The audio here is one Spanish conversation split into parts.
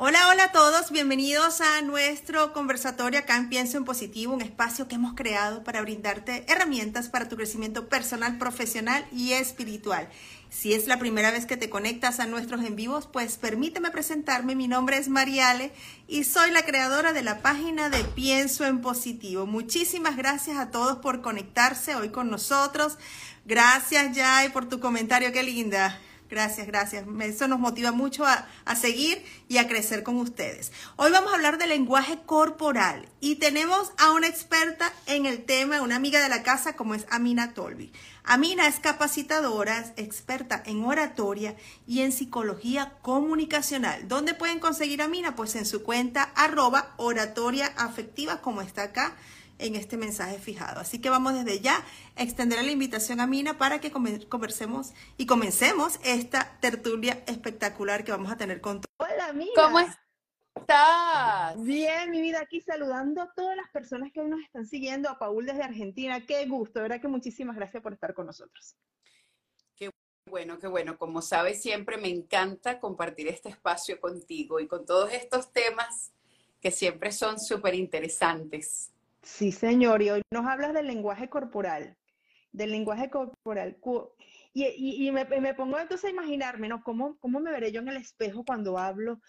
Hola, hola a todos, bienvenidos a nuestro conversatorio acá en Pienso en Positivo, un espacio que hemos creado para brindarte herramientas para tu crecimiento personal, profesional y espiritual. Si es la primera vez que te conectas a nuestros en vivos, pues permíteme presentarme. Mi nombre es Mariale y soy la creadora de la página de Pienso en Positivo. Muchísimas gracias a todos por conectarse hoy con nosotros. Gracias, Jai, por tu comentario. Qué linda. Gracias, gracias. Eso nos motiva mucho a, seguir y a crecer con ustedes. Hoy vamos a hablar de lenguaje corporal y tenemos a una experta en el tema, una amiga de la casa como es Amina Tolbi. Amina es capacitadora, es experta en oratoria y en psicología comunicacional. ¿Dónde pueden conseguir a Amina? Pues en su cuenta arroba oratoria como está acá en este mensaje fijado. Así que vamos desde ya a extender la invitación a Mina para que conversemos y comencemos esta tertulia espectacular que vamos a tener con todos. Hola, Mina. ¿Cómo estás? Bien, mi vida, aquí saludando a todas las personas que hoy nos están siguiendo, a Paul desde Argentina. Qué gusto, verdad que muchísimas gracias por estar con nosotros. Qué bueno, qué bueno. Como sabes, siempre me encanta compartir este espacio contigo y con todos estos temas que siempre son súper interesantes. Sí, señor, y hoy nos hablas del lenguaje corporal, del lenguaje corporal. Y, y, me, me, pongo entonces a imaginarme, ¿no? ¿Cómo, ¿Cómo me veré yo en el espejo cuando hablo?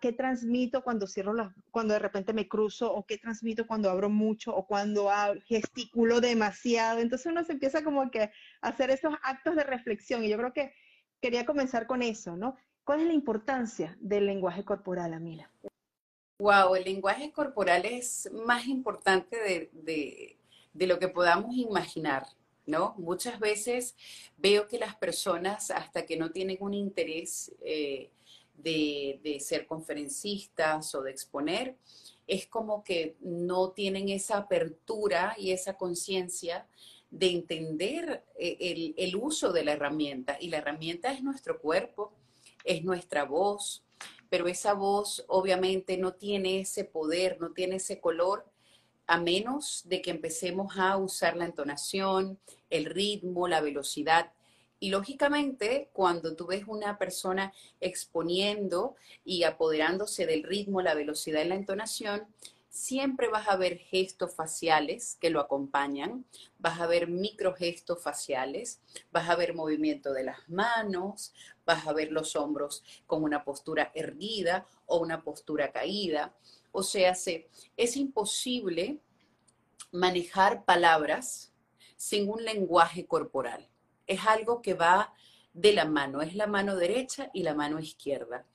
¿Qué transmito cuando cierro las, cuando de repente me cruzo? ¿O qué transmito cuando abro mucho? ¿O cuando gesticulo demasiado? Entonces uno se empieza como que a hacer esos actos de reflexión. Y yo creo que quería comenzar con eso, ¿no? ¿Cuál es la importancia del lenguaje corporal, Amina? Wow, el lenguaje corporal es más importante de, de, lo que podamos imaginar, ¿no? Muchas veces veo que las personas, hasta que no tienen un interés eh, de, de, ser conferencistas o de exponer, es como que no tienen esa apertura y esa conciencia de entender eh, el, el uso de la herramienta. Y la herramienta es nuestro cuerpo, es nuestra voz, pero esa voz obviamente no tiene ese poder, no tiene ese color, a menos de que empecemos a usar la entonación, el ritmo, la velocidad. Y lógicamente, cuando tú ves una persona exponiendo y apoderándose del ritmo, la velocidad y la entonación, siempre vas a ver gestos faciales que lo acompañan, vas a ver microgestos faciales, vas a ver movimiento de las manos, vas a ver los hombros con una postura erguida o una postura caída. O sea, es imposible manejar palabras sin un lenguaje corporal. Es algo que va de la mano, es la mano derecha y la mano izquierda.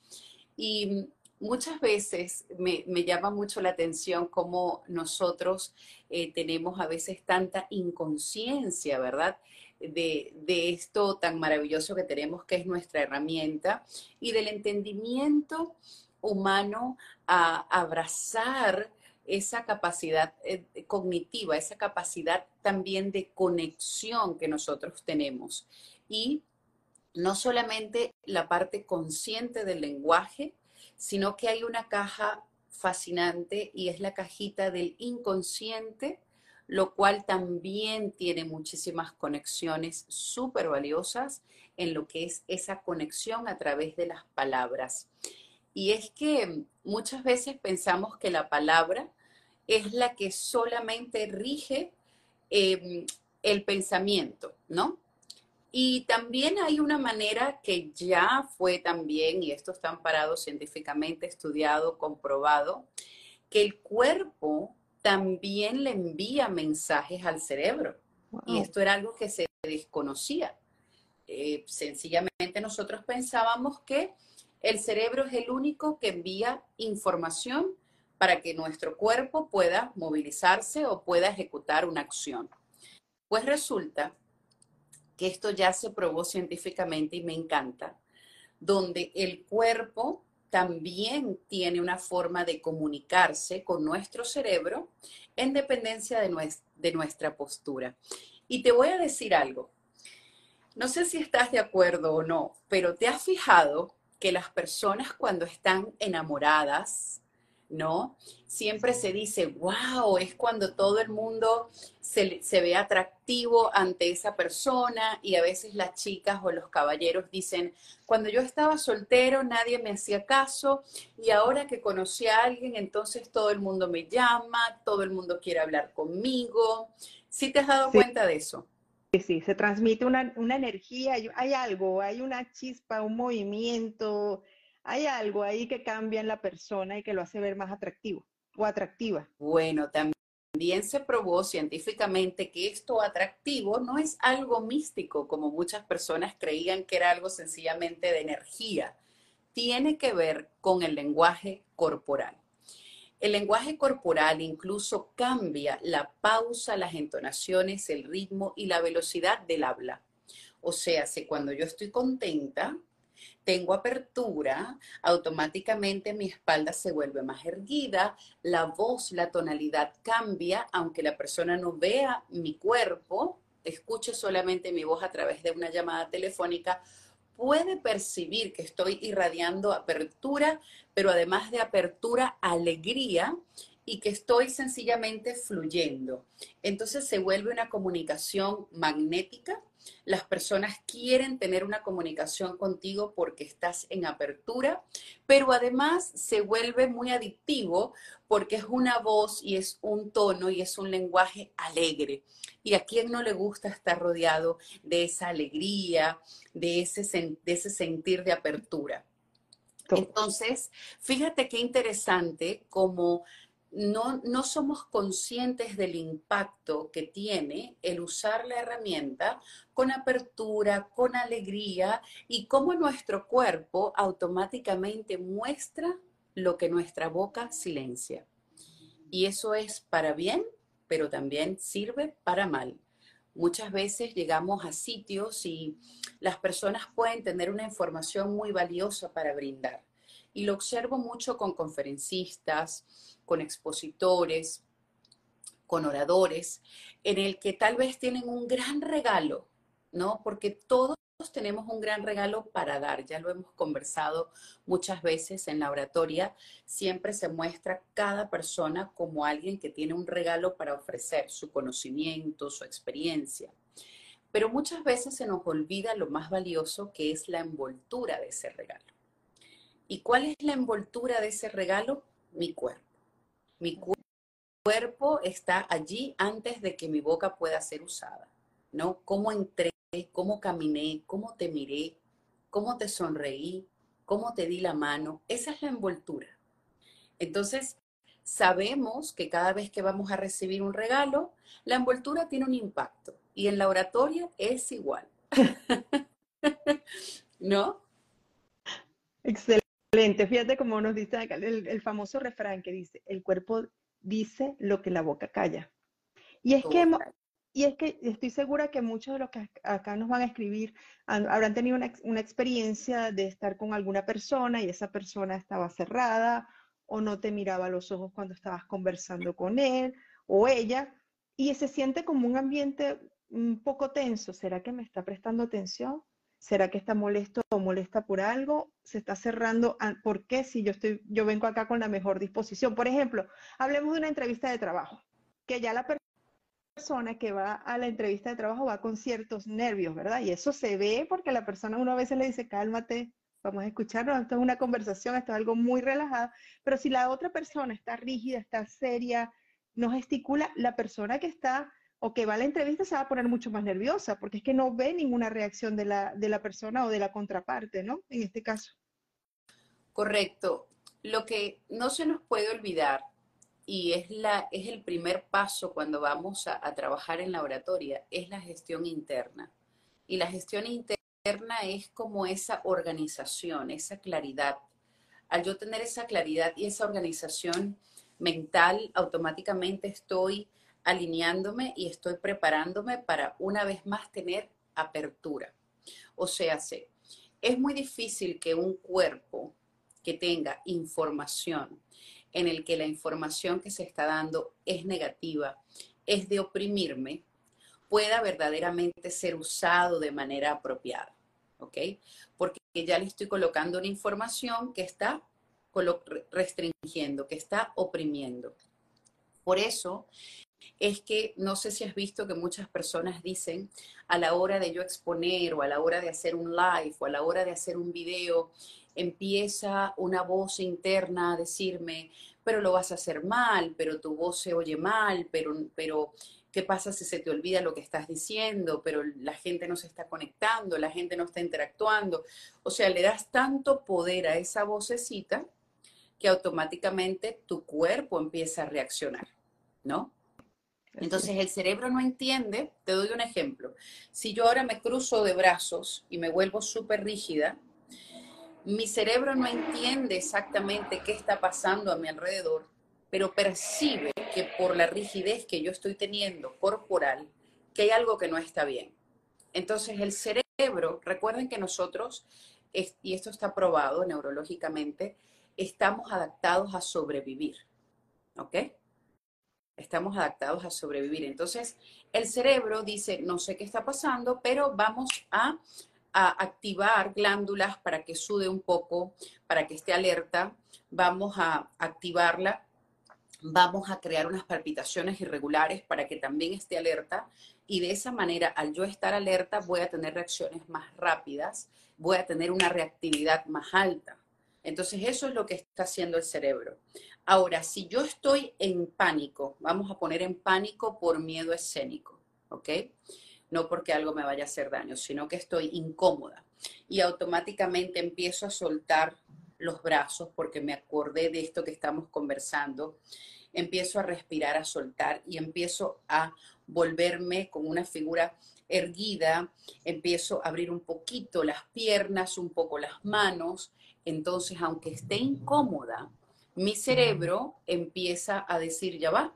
Y muchas veces me, llama mucho la atención cómo nosotros eh, tenemos a veces tanta inconsciencia, ¿verdad? De, esto tan maravilloso que tenemos que es nuestra herramienta y del entendimiento humano a abrazar esa capacidad eh, cognitiva, esa capacidad también de conexión que nosotros tenemos. Y no solamente la parte consciente del lenguaje, sino que hay una caja fascinante y es la cajita del inconsciente, lo cual también tiene muchísimas conexiones súper valiosas en lo que es esa conexión a través de las palabras. Y es que muchas veces pensamos que la palabra es la que solamente rige em, el pensamiento, ¿no? Y también hay una manera que ya fue también, y esto está amparado científicamente, estudiado, comprobado, que el cuerpo también le envía mensajes al cerebro. Y esto era algo que se desconocía. Eh, sencillamente nosotros pensábamos que el cerebro es el único que envía información para que nuestro cuerpo pueda movilizarse o pueda ejecutar una acción. Pues resulta que esto ya se probó científicamente y me encanta, donde el cuerpo también tiene una forma de comunicarse con nuestro cerebro en dependencia de, de nuestra postura. Y te voy a decir algo. No sé si estás de acuerdo o no, pero te has fijado que las personas cuando están enamoradas ¿no? Siempre se dice, wow, es cuando todo el mundo se, se, ve atractivo ante esa persona y a veces las chicas o los caballeros dicen, cuando yo estaba soltero nadie me hacía caso y ahora que conocí a alguien, entonces todo el mundo me llama, todo el mundo quiere hablar conmigo. ¿Sí te has dado Sí. cuenta de eso? Sí, sí, se transmite una, una energía, hay, hay algo, hay una chispa, un movimiento, hay algo ahí que cambia en la persona y que lo hace ver más atractivo o atractiva. Bueno, también se probó científicamente que esto atractivo no es algo místico, como muchas personas creían que era algo sencillamente de energía. Tiene que ver con el lenguaje corporal. El lenguaje corporal incluso cambia la pausa, las entonaciones, el ritmo y la velocidad del habla. O sea, si cuando yo estoy contenta, tengo apertura, automáticamente mi espalda se vuelve más erguida, la voz, la tonalidad cambia, aunque la persona no vea mi cuerpo, escuche solamente mi voz a través de una llamada telefónica, puede percibir que estoy irradiando apertura, pero además de apertura, alegría y que estoy sencillamente fluyendo. Entonces se vuelve una comunicación magnética. Las personas quieren tener una comunicación contigo porque estás en apertura, pero además se vuelve muy adictivo porque es una voz y es un tono y es un lenguaje alegre. ¿Y a quién no le gusta estar rodeado de esa alegría, de ese, de ese sentir de apertura? Entonces, fíjate qué interesante como no, no, somos conscientes del impacto que tiene el usar la herramienta con apertura, con alegría y cómo nuestro cuerpo automáticamente muestra lo que nuestra boca silencia. Y eso es para bien, pero también sirve para mal. Muchas veces llegamos a sitios y las personas pueden tener una información muy valiosa para brindar. Y lo observo mucho con conferencistas, con expositores, con oradores, en el que tal vez tienen un gran regalo, ¿no? Porque todos tenemos un gran regalo para dar, ya lo hemos conversado muchas veces en la oratoria, siempre se muestra cada persona como alguien que tiene un regalo para ofrecer, su conocimiento, su experiencia. Pero muchas veces se nos olvida lo más valioso que es la envoltura de ese regalo. ¿Y cuál es la envoltura de ese regalo? Mi cuerpo. Mi cu cuerpo está allí antes de que mi boca pueda ser usada, ¿no? Cómo entré, cómo caminé, cómo te miré, cómo te sonreí, cómo te di la mano. Esa es la envoltura. Entonces, sabemos que cada vez que vamos a recibir un regalo, la envoltura tiene un impacto y en la oratoria es igual. ¿No? Excelente. Fíjate cómo nos dice acá el, el, famoso refrán que dice, el cuerpo dice lo que la boca calla. Y es que, y es que estoy segura que muchos de los que acá nos van a escribir habrán tenido una, una experiencia de estar con alguna persona y esa persona estaba cerrada o no te miraba a los ojos cuando estabas conversando con él o ella y se siente como un ambiente un poco tenso. ¿Será que me está prestando atención? ¿Será que está molesto o molesta por algo? ¿Se está cerrando? ¿Por qué si yo, estoy, yo vengo acá con la mejor disposición? Por ejemplo, hablemos de una entrevista de trabajo, que ya la persona que va a la entrevista de trabajo va con ciertos nervios, ¿verdad? Y eso se ve porque la persona uno a veces le dice, cálmate, vamos a escucharnos, esto es una conversación, esto es algo muy relajado, pero si la otra persona está rígida, está seria, no gesticula, la persona que está o que va a la entrevista se va a poner mucho más nerviosa, porque es que no ve ninguna reacción de la, de la persona o de la contraparte, ¿no? En este caso. Correcto. Lo que no se nos puede olvidar, y es, la, es el primer paso cuando vamos a, a trabajar en la oratoria, es la gestión interna. Y la gestión interna es como esa organización, esa claridad. Al yo tener esa claridad y esa organización mental, automáticamente estoy alineándome y estoy preparándome para una vez más tener apertura. O sea, sé, es muy difícil que un cuerpo que tenga información en el que la información que se está dando es negativa, es de oprimirme, pueda verdaderamente ser usado de manera apropiada, ¿ok? Porque ya le estoy colocando una información que está restringiendo, que está oprimiendo. Por eso es que no sé si has visto que muchas personas dicen a la hora de yo exponer o a la hora de hacer un live o a la hora de hacer un video, empieza una voz interna a decirme, pero lo vas a hacer mal, pero tu voz se oye mal, pero, pero ¿qué pasa si se te olvida lo que estás diciendo? Pero la gente no se está conectando, la gente no está interactuando. O sea, le das tanto poder a esa vocecita que automáticamente tu cuerpo empieza a reaccionar, ¿no? Entonces el cerebro no entiende, te doy un ejemplo, si yo ahora me cruzo de brazos y me vuelvo súper rígida, mi cerebro no entiende exactamente qué está pasando a mi alrededor, pero percibe que por la rigidez que yo estoy teniendo corporal, que hay algo que no está bien. Entonces el cerebro, recuerden que nosotros, y esto está probado neurológicamente, estamos adaptados a sobrevivir. ¿Ok? Estamos adaptados a sobrevivir. Entonces, el cerebro dice, no sé qué está pasando, pero vamos a, activar glándulas para que sude un poco, para que esté alerta. Vamos a activarla. Vamos a crear unas palpitaciones irregulares para que también esté alerta. Y de esa manera, al yo estar alerta, voy a tener reacciones más rápidas, voy a tener una reactividad más alta. Entonces, eso es lo que está haciendo el cerebro. Ahora, si yo estoy en pánico, vamos a poner en pánico por miedo escénico, ¿ok? No porque algo me vaya a hacer daño, sino que estoy incómoda. Y automáticamente empiezo a soltar los brazos porque me acordé de esto que estamos conversando, empiezo a respirar, a soltar y empiezo a volverme con una figura erguida, empiezo a abrir un poquito las piernas, un poco las manos, entonces aunque esté incómoda, mi cerebro empieza a decir, ya va,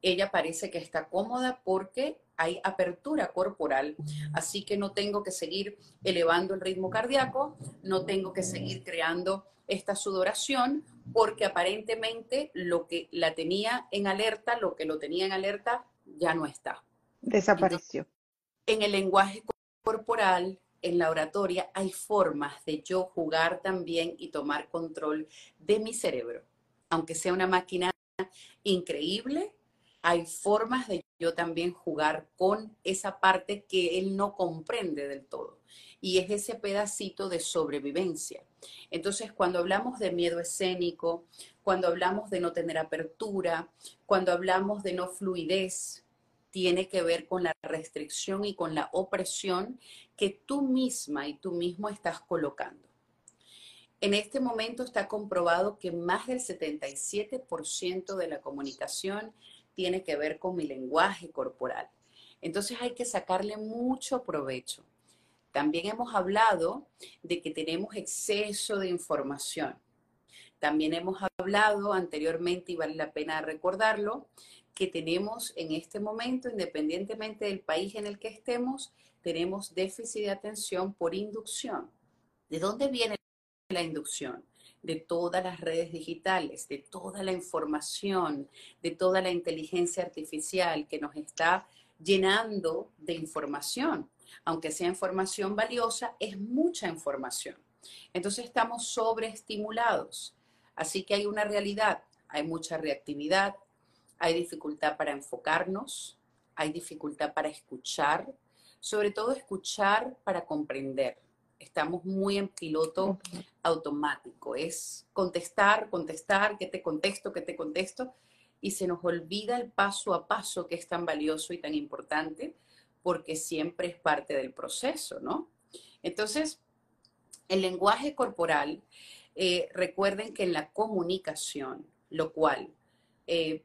ella parece que está cómoda porque hay apertura corporal, así que no tengo que seguir elevando el ritmo cardíaco, no tengo que seguir creando esta sudoración, porque aparentemente lo que la tenía en alerta, lo que lo tenía en alerta, ya no está. Desapareció. en el lenguaje corporal, en la oratoria hay formas de yo jugar también y tomar control de mi cerebro. Aunque sea una máquina increíble, hay formas de yo también jugar con esa parte que él no comprende del todo. Y es ese pedacito de sobrevivencia. Entonces, cuando hablamos de miedo escénico, cuando hablamos de no tener apertura, cuando hablamos de no fluidez, tiene que ver con la restricción y con la opresión que tú misma y tú mismo estás colocando. En este momento está comprobado que más del 77% de la comunicación tiene que ver con mi lenguaje corporal. Entonces hay que sacarle mucho provecho. También hemos hablado de que tenemos exceso de información. También hemos hablado anteriormente, y vale la pena recordarlo, que tenemos en este momento, independientemente del país en el que estemos, tenemos déficit de atención por inducción. ¿De dónde viene la inducción? De todas las redes digitales, de toda la información, de toda la inteligencia artificial que nos está llenando de información. Aunque sea información valiosa, es mucha información. Entonces estamos sobreestimulados. Así que hay una realidad, hay mucha reactividad, hay dificultad para enfocarnos, hay dificultad para escuchar, sobre todo escuchar para comprender. Estamos muy en piloto automático, es contestar, contestar, que te contesto, que te contesto, y se nos olvida el paso a paso que es tan valioso y tan importante, porque siempre es parte del proceso, ¿no? Entonces, el lenguaje corporal, eh, recuerden que en la comunicación, lo cual eh,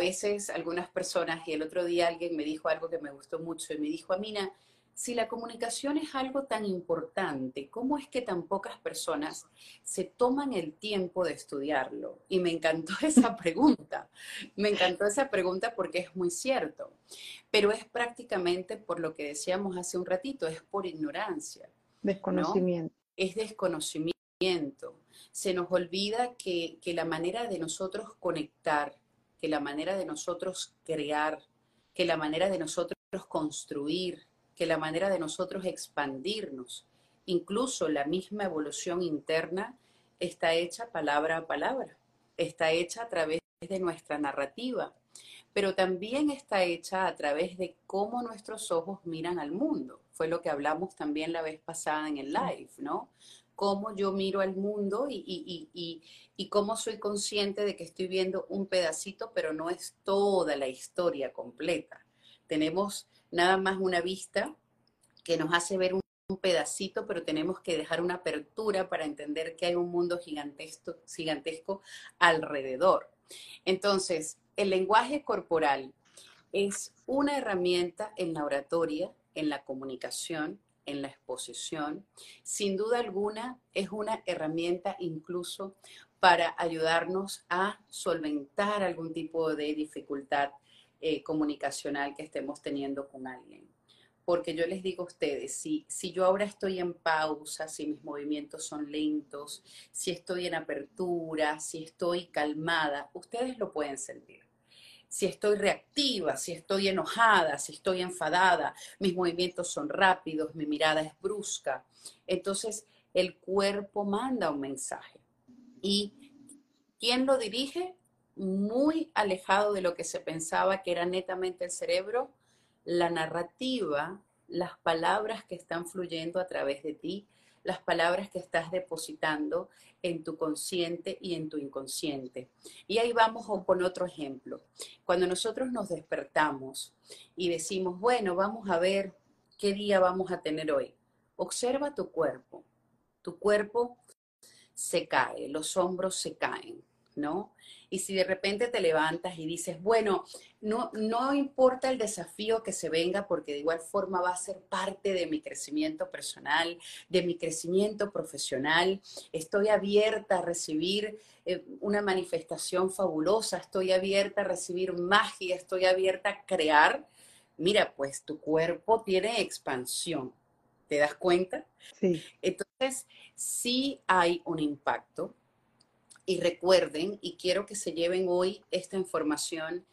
veces algunas personas, y el otro día alguien me dijo algo que me gustó mucho, y me dijo, Amina, si la comunicación es algo tan importante, ¿cómo es que tan pocas personas se toman el tiempo de estudiarlo? Y me encantó esa pregunta, me encantó esa pregunta porque es muy cierto, pero es prácticamente por lo que decíamos hace un ratito, es por ignorancia. Desconocimiento. Es desconocimiento. Se nos olvida que, que la manera de nosotros conectar que la manera de nosotros crear, que la manera de nosotros construir, que la manera de nosotros expandirnos, incluso la misma evolución interna, está hecha palabra a palabra, está hecha a través de nuestra narrativa, pero también está hecha a través de cómo nuestros ojos miran al mundo. Fue lo que hablamos también la vez pasada en el live, ¿no? Cómo yo miro al mundo y, cómo soy consciente de que estoy viendo un pedacito, pero no es toda la historia completa. Tenemos nada más una vista que nos hace ver un pedacito, pero tenemos que dejar una apertura para entender que hay un mundo gigantesco alrededor. Entonces, el lenguaje corporal es una herramienta en la oratoria, en la comunicación, en la exposición. Sin duda alguna, es una herramienta incluso para ayudarnos a solventar algún tipo de dificultad eh, comunicacional que estemos teniendo con alguien porque yo les digo a ustedes, si, si yo ahora estoy en pausa, si mis movimientos son lentos, si estoy en apertura, si estoy calmada, ustedes lo pueden sentir. Si estoy reactiva, si estoy enojada, si estoy enfadada, mis movimientos son rápidos, mi mirada es brusca. Entonces, el cuerpo manda un mensaje. ¿Y quién lo dirige? Muy alejado de lo que se pensaba que era netamente el cerebro, la narrativa, las palabras que están fluyendo a través de ti, las palabras que estás depositando en tu consciente y en tu inconsciente. Y ahí vamos con otro ejemplo. Cuando nosotros nos despertamos y decimos, bueno, vamos a ver qué día vamos a tener hoy. Observa tu cuerpo. Tu cuerpo se cae, los hombros se caen, ¿no? Y si de repente te levantas y dices, bueno, no, no importa el desafío que se venga, porque de igual forma va a ser parte de mi crecimiento personal, de mi crecimiento profesional, estoy abierta a recibir eh, una manifestación fabulosa, estoy abierta a recibir magia, estoy abierta a crear. Mira, pues tu cuerpo tiene expansión. ¿Te das cuenta? Sí. Entonces, sí hay un impacto, y recuerden, y quiero que se lleven hoy esta información,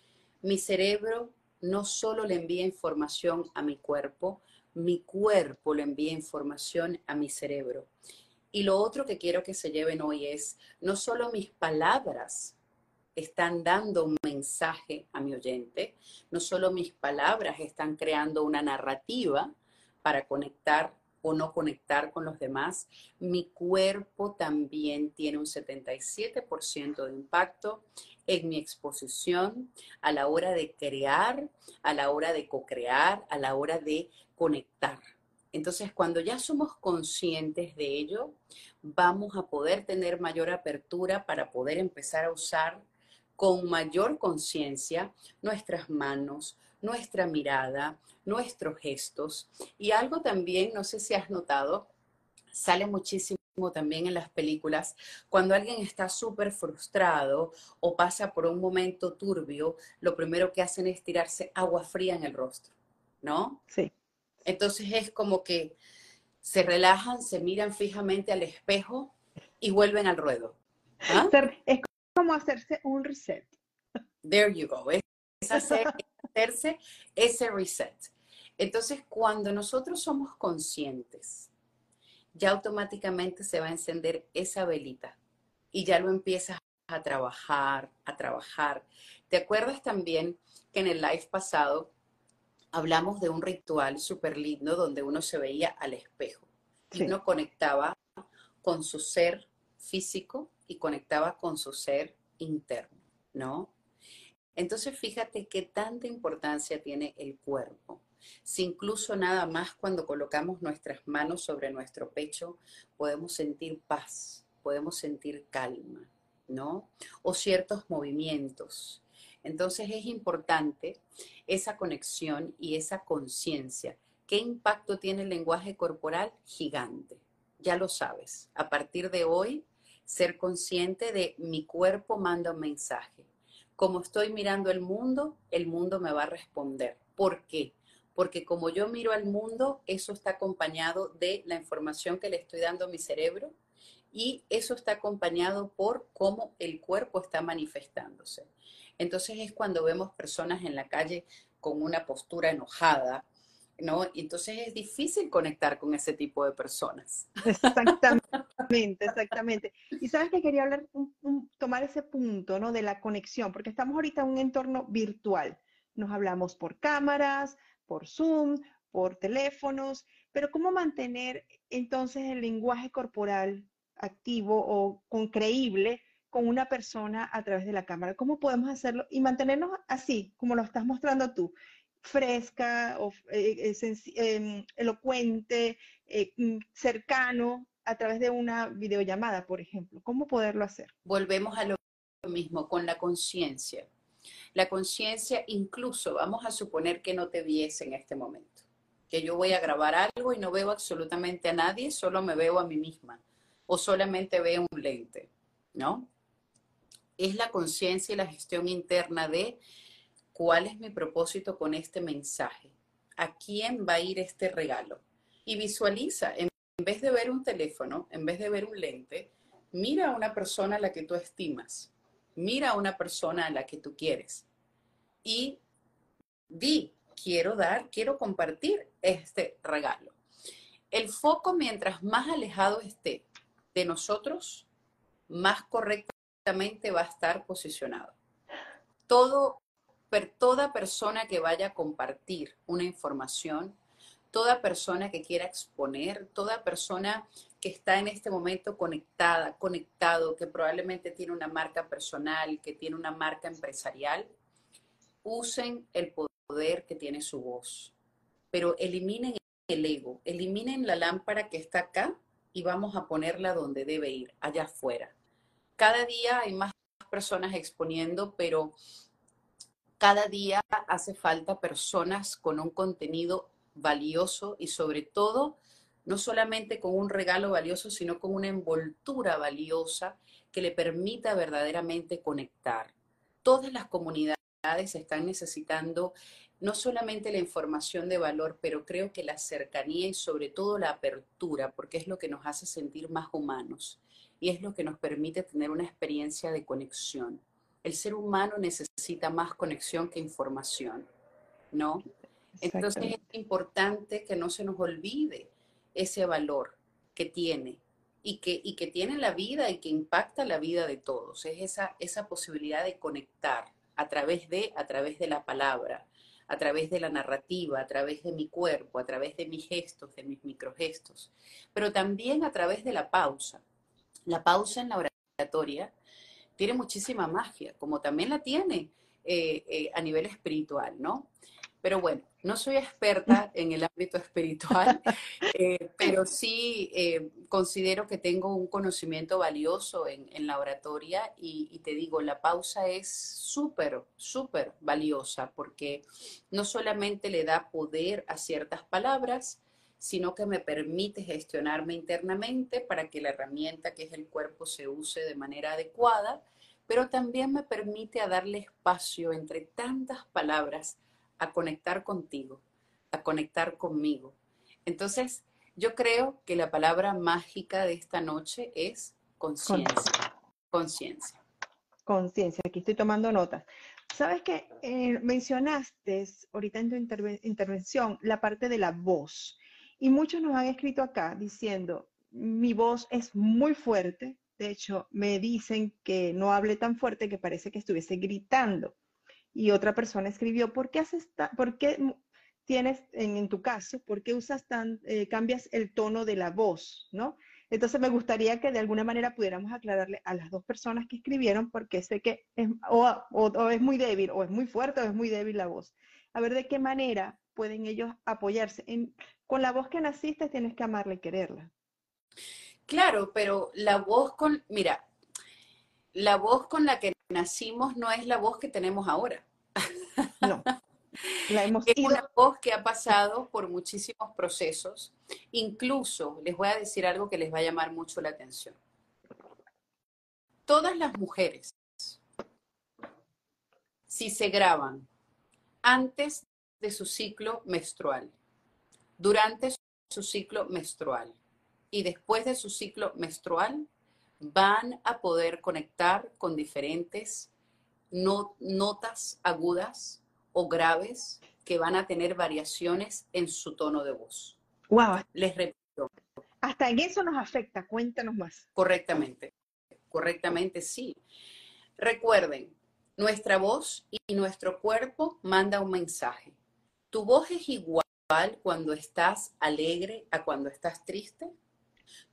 mi cerebro no solo le envía información a mi cuerpo, mi cuerpo le envía información a mi cerebro. Y lo otro que quiero que se lleven hoy es, no solo mis palabras están dando un mensaje a mi oyente, no solo mis palabras están creando una narrativa para conectar o no conectar con los demás, mi cuerpo también tiene un 77% de impacto en mi exposición a la hora de crear, a la hora de co-crear, a la hora de conectar. Entonces, cuando ya somos conscientes de ello, vamos a poder tener mayor apertura para poder empezar a usar con mayor conciencia nuestras manos, nuestra mirada, nuestros gestos. Y algo también, no sé si has notado, sale muchísimo también en las películas, cuando alguien está súper frustrado o pasa por un momento turbio, lo primero que hacen es tirarse agua fría en el rostro, ¿no? Sí. Entonces es como que se relajan, se miran fijamente al espejo y vuelven al ruedo. ¿Ah? Es como hacerse un reset. There you go. Es hacerse ese reset. Entonces, cuando nosotros somos conscientes, ya automáticamente se va a encender esa velita y ya lo empiezas a trabajar, a trabajar. ¿Te acuerdas también que en el live pasado hablamos de un ritual súper lindo donde uno se veía al espejo y uno conectaba con su ser físico y conectaba con su ser interno, ¿no? Entonces fíjate qué tanta importancia tiene el cuerpo. Si incluso nada más cuando colocamos nuestras manos sobre nuestro pecho podemos sentir paz, podemos sentir calma, ¿no? O ciertos movimientos. Entonces es importante esa conexión y esa conciencia. ¿Qué impacto tiene el lenguaje corporal? Gigante. Ya lo sabes. A partir de hoy, ser consciente de mi cuerpo manda un mensaje como estoy mirando el mundo, el mundo me va a responder. ¿Por qué? Porque como yo miro al mundo, eso está acompañado de la información que le estoy dando a mi cerebro y eso está acompañado por cómo el cuerpo está manifestándose. Entonces es cuando vemos personas en la calle con una postura enojada, ¿no? Y entonces es difícil conectar con ese tipo de personas. Exactamente, exactamente. Y sabes que quería hablar, tomar ese punto, ¿no? De la conexión, porque estamos ahorita en un entorno virtual. Nos hablamos por cámaras, por Zoom, por teléfonos, pero ¿cómo mantener entonces el lenguaje corporal activo o con creíble con una persona a través de la cámara? ¿Cómo podemos hacerlo y mantenernos así, como lo estás mostrando tú? Fresca, o, eh, eh, em, elocuente, eh, mm, cercano a través de una videollamada, por ejemplo. ¿Cómo poderlo hacer? Volvemos a lo mismo, con la conciencia. La conciencia, incluso vamos a suponer que no te viese en este momento, que yo voy a grabar algo y no veo absolutamente a nadie, solo me veo a mí misma o solamente veo un lente, ¿no? Es la conciencia y la gestión interna de ¿Cuál es mi propósito con este mensaje? ¿A quién va a ir este regalo? Y visualiza, en vez de ver un teléfono, en vez de ver un lente, mira a una persona a la que tú estimas, mira a una persona a la que tú quieres y di, quiero dar, quiero compartir este regalo. El foco, mientras más alejado esté de nosotros, más correctamente va a estar posicionado. Todo toda persona que vaya a compartir una información, toda persona que quiera exponer, toda persona que está en este momento conectada, conectado, que probablemente tiene una marca personal, que tiene una marca empresarial, usen el poder que tiene su voz, pero eliminen el ego, eliminen la lámpara que está acá y vamos a ponerla donde debe ir, allá afuera. Cada día hay más personas exponiendo, pero cada día hace falta personas con un contenido valioso y sobre todo, no solamente con un regalo valioso, sino con una envoltura valiosa que le permita verdaderamente conectar. Todas las comunidades están necesitando no solamente la información de valor, pero creo que la cercanía y sobre todo la apertura, porque es lo que nos hace sentir más humanos y es lo que nos permite tener una experiencia de conexión el ser humano necesita más conexión que información, ¿no? Entonces es importante que no se nos olvide ese valor que tiene y que, y que tiene la vida y que impacta la vida de todos. Es esa, esa posibilidad de conectar a través de, a través de la palabra, a través de la narrativa, a través de mi cuerpo, a través de mis gestos, de mis microgestos, pero también a través de la pausa. La pausa en la oratoria tiene muchísima magia, como también la tiene eh, eh, a nivel espiritual, ¿no? Pero bueno, no soy experta en el ámbito espiritual, eh, pero sí considero que tengo un conocimiento valioso en, la oratoria y, y, te digo, la pausa es súper, súper valiosa porque no solamente le da poder a ciertas palabras, sino que me permite gestionarme internamente para que la herramienta que es el cuerpo se use de manera adecuada, pero también me permite a darle espacio entre tantas palabras a conectar contigo, a conectar conmigo. Entonces, yo creo que la palabra mágica de esta noche es conciencia. Conciencia. Conciencia, aquí estoy tomando notas. Sabes que eh, mencionaste ahorita en tu intervención la parte de la voz. Y muchos nos han escrito acá diciendo, mi voz es muy fuerte, de hecho me dicen que no hable tan fuerte que parece que estuviese gritando. Y otra persona escribió, ¿por qué, haces por qué tienes, en, tu caso, por qué usas tan, eh, cambias el tono de la voz, ¿no? Entonces me gustaría que de alguna manera pudiéramos aclararle a las dos personas que escribieron, porque sé que es, o, es muy débil, o es muy fuerte, o es muy débil la voz. A ver de qué manera pueden ellos apoyarse. En, con la voz que naciste tienes que amarla y quererla. Claro, pero la voz con, mira, la voz con la que nacimos no es la voz que tenemos ahora. No. La hemos es una voz que ha pasado por muchísimos procesos. Incluso les voy a decir algo que les va a llamar mucho la atención. Todas las mujeres, si se graban antes de su ciclo menstrual, durante su ciclo menstrual y después de su ciclo menstrual van a poder conectar con diferentes notas agudas o graves que van a tener variaciones en su tono de voz. Wow. Les repito. Hasta en eso nos afecta. Cuéntanos más. Correctamente. Correctamente, sí. Recuerden, nuestra voz y nuestro cuerpo manda un mensaje. Tu voz es igual cuando estás alegre a cuando estás triste.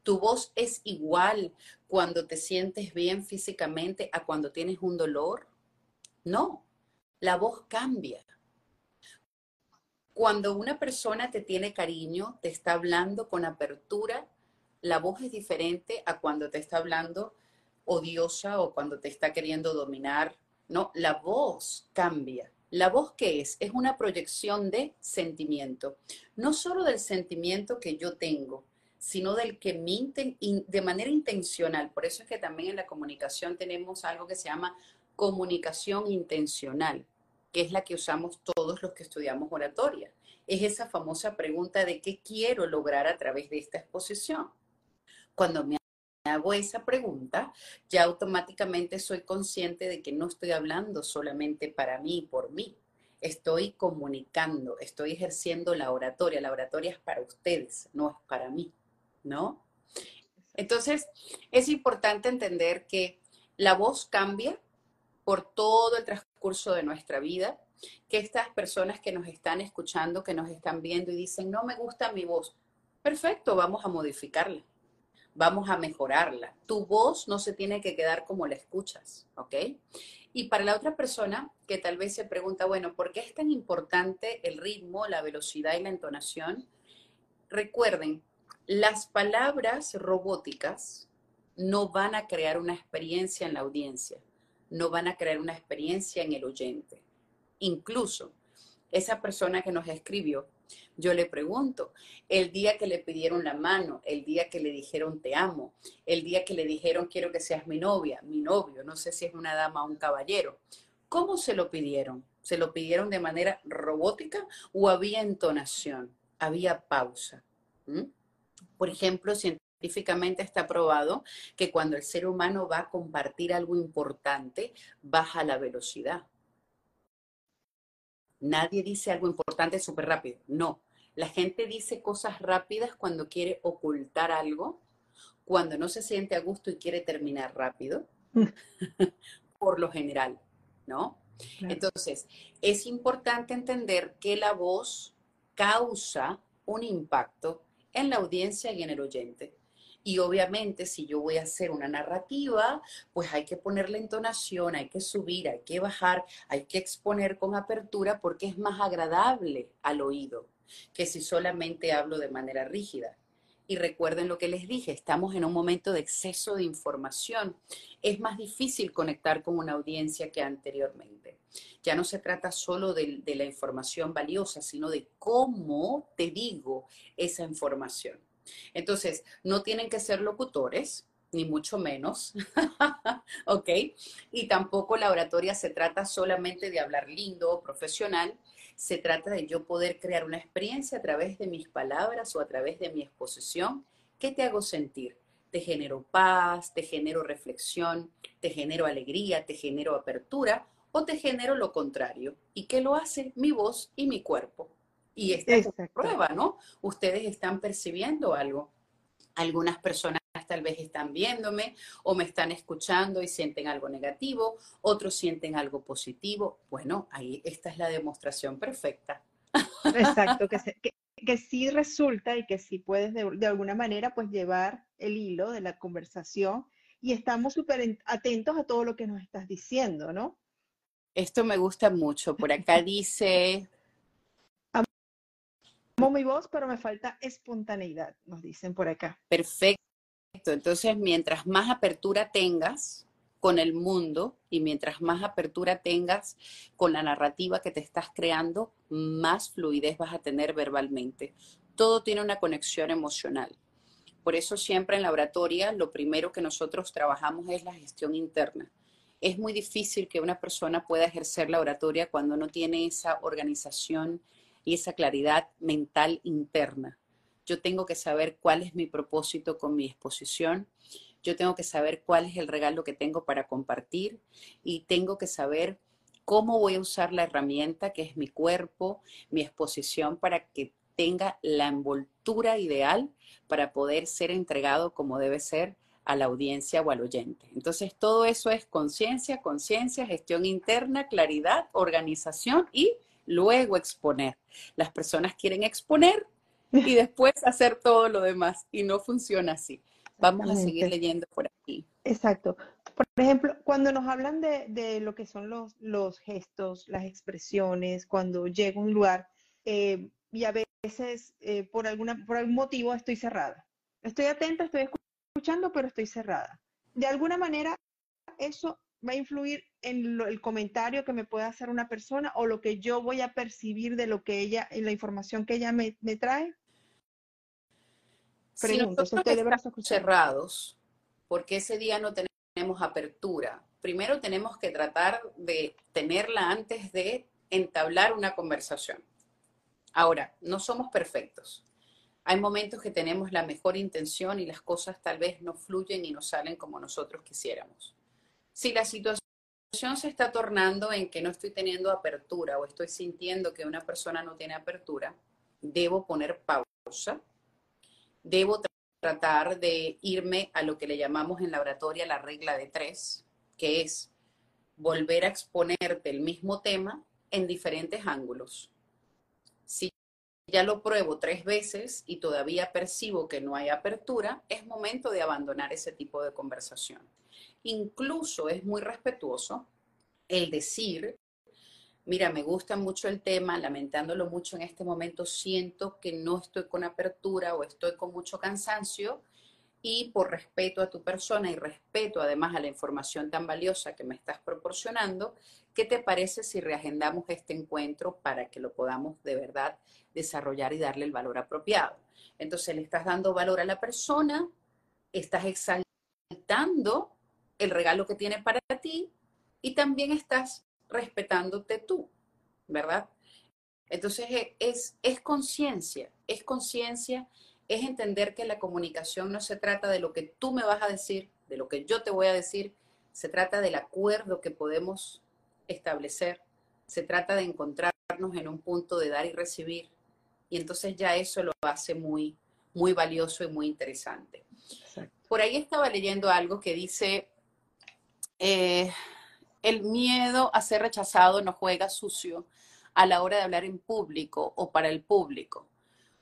Tu voz es igual cuando te sientes bien físicamente a cuando tienes un dolor. No, la voz cambia. Cuando una persona te tiene cariño, te está hablando con apertura, la voz es diferente a cuando te está hablando odiosa o cuando te está queriendo dominar. No, la voz cambia. ¿La voz qué es? Es una proyección de sentimiento. No solo del sentimiento que yo tengo, sino del que me de manera intencional. Por eso es que también en la comunicación tenemos algo que se llama comunicación intencional que es la que usamos todos los que estudiamos oratoria. Es esa famosa pregunta de qué quiero lograr a través de esta exposición. Cuando me hago esa pregunta, ya automáticamente soy consciente de que no estoy hablando solamente para mí y por mí. Estoy comunicando, estoy ejerciendo la oratoria. La oratoria es para ustedes, no es para mí, ¿no? Entonces, es importante entender que la voz cambia por todo el transcurso de nuestra vida, que estas personas que nos están escuchando, que nos están viendo y dicen, no me gusta mi voz, perfecto, vamos a modificarla, vamos a mejorarla. Tu voz no se tiene que quedar como la escuchas, ¿ok? Y para la otra persona que tal vez se pregunta, bueno, ¿por qué es tan importante el ritmo, la velocidad y la entonación? Recuerden, las palabras robóticas no van a crear una experiencia en la audiencia no van a crear una experiencia en el oyente. Incluso esa persona que nos escribió, yo le pregunto, el día que le pidieron la mano, el día que le dijeron te amo, el día que le dijeron quiero que seas mi novia, mi novio, no sé si es una dama o un caballero, ¿cómo se lo pidieron? ¿Se lo pidieron de manera robótica o había entonación? Había pausa. Por ejemplo, científicamente está probado que cuando el ser humano va a compartir algo importante, baja la velocidad. Nadie dice algo importante súper rápido. No. La gente dice cosas rápidas cuando quiere ocultar algo, cuando no se siente a gusto y quiere terminar rápido, por lo general, ¿no? Entonces, es importante entender que la voz causa un impacto en la audiencia y en el oyente. Y obviamente si yo voy a hacer una narrativa, pues hay que ponerle entonación, hay que subir, hay que bajar, hay que exponer con apertura porque es más agradable al oído que si solamente hablo de manera rígida. Y recuerden lo que les dije, estamos en un momento de exceso de información. Es más difícil conectar con una audiencia que anteriormente. Ya no se trata solo de, la información valiosa, sino de cómo te digo esa información. Entonces, no tienen que ser locutores, ni mucho menos, ¿ok? Y tampoco la oratoria se trata solamente de hablar lindo o profesional, se trata de yo poder crear una experiencia a través de mis palabras o a través de mi exposición. ¿Qué te hago sentir? Te genero paz, te genero reflexión, te genero alegría, te genero apertura o te genero lo contrario. ¿Y qué lo hace? Mi voz y mi cuerpo. Y esta es prueba, ¿no? Ustedes están percibiendo algo. Algunas personas tal vez están viéndome o me están escuchando y sienten algo negativo, otros sienten algo positivo. Bueno, ahí esta es la demostración perfecta. Exacto, que, que, sí resulta y que sí puedes de, de, alguna manera pues llevar el hilo de la conversación y estamos súper atentos a todo lo que nos estás diciendo, ¿no? Esto me gusta mucho. Por acá dice mi voz, pero me falta espontaneidad, nos dicen por acá. Perfecto. Entonces, mientras más apertura tengas con el mundo y mientras más apertura tengas con la narrativa que te estás creando, más fluidez vas a tener verbalmente. Todo tiene una conexión emocional. Por eso siempre en la oratoria lo primero que nosotros trabajamos es la gestión interna. Es muy difícil que una persona pueda ejercer la oratoria cuando no tiene esa organización y esa claridad mental interna. Yo tengo que saber cuál es mi propósito con mi exposición, yo tengo que saber cuál es el regalo que tengo para compartir y tengo que saber cómo voy a usar la herramienta que es mi cuerpo, mi exposición para que tenga la envoltura ideal para poder ser entregado como debe ser a la audiencia o al oyente. Entonces, todo eso es conciencia, conciencia, gestión interna, claridad, organización y luego exponer. Las personas quieren exponer y después hacer todo lo demás y no funciona así. Vamos a seguir leyendo por aquí. Exacto. Por ejemplo, cuando nos hablan de, lo que son los, los, gestos, las expresiones, cuando llego a un lugar eh, y a veces eh, por, alguna, por algún motivo estoy cerrada. Estoy atenta, estoy escuchando, pero estoy cerrada. De alguna manera, eso va a influir en el comentario que me pueda hacer una persona o lo que yo voy a percibir de lo que ella, en la información que ella me, me trae. Pregunto, si nosotros cerrados, porque ese día no tenemos apertura. Primero tenemos que tratar de tenerla antes de entablar una conversación. Ahora, no somos perfectos. Hay momentos que tenemos la mejor intención y las cosas tal vez no fluyen y no salen como nosotros quisiéramos. Si la situación se está tornando en que no estoy teniendo apertura o estoy sintiendo que una persona no tiene apertura, debo poner pausa, debo tratar de irme a lo que le llamamos en la oratoria la regla de tres, que es volver a exponerte el mismo tema en diferentes ángulos. Ya lo pruebo tres veces y todavía percibo que no hay apertura, es momento de abandonar ese tipo de conversación. Incluso es muy respetuoso el decir, mira, me gusta mucho el tema, lamentándolo mucho en este momento, siento que no estoy con apertura o estoy con mucho cansancio y por respeto a tu persona y respeto además a la información tan valiosa que me estás proporcionando, ¿qué te parece si reagendamos este encuentro para que lo podamos de verdad desarrollar y darle el valor apropiado? Entonces le estás dando valor a la persona, estás exaltando el regalo que tiene para ti y también estás respetándote tú, ¿verdad? Entonces e, es, es conciencia, es conciencia, es entender que la comunicación no se trata de lo que tú me vas a decir, de lo que yo te voy a decir, se trata del acuerdo que podemos establecer, se trata de encontrarnos en un punto de dar y recibir, y entonces ya eso lo hace muy, muy valioso y muy interesante. Por ahí estaba leyendo algo que dice, eh, el miedo a ser rechazado no juega sucio a la hora de hablar en público o para el público.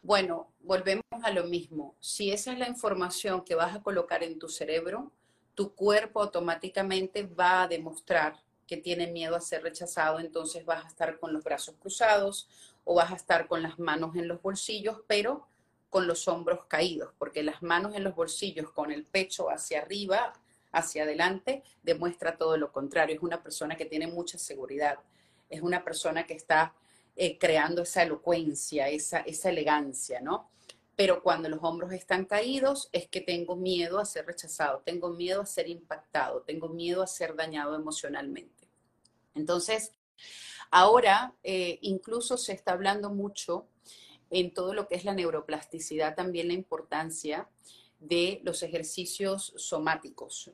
Bueno, volvemos a lo mismo. Si esa es la información que vas a colocar en tu cerebro, tu cuerpo automáticamente va a demostrar que tiene miedo a ser rechazado, entonces vas a estar con los brazos cruzados o vas a estar con las manos en los bolsillos, pero con los hombros caídos, porque las manos en los bolsillos con el pecho hacia arriba hacia adelante, demuestra todo lo contrario. Es una persona que tiene mucha seguridad, es una persona que está eh, creando esa elocuencia, esa, esa elegancia, ¿no? Pero cuando los hombros están caídos es que tengo miedo a ser rechazado, tengo miedo a ser impactado, tengo miedo a ser dañado emocionalmente. Entonces, ahora eh, incluso se está hablando mucho en todo lo que es la neuroplasticidad, también la importancia de los ejercicios somáticos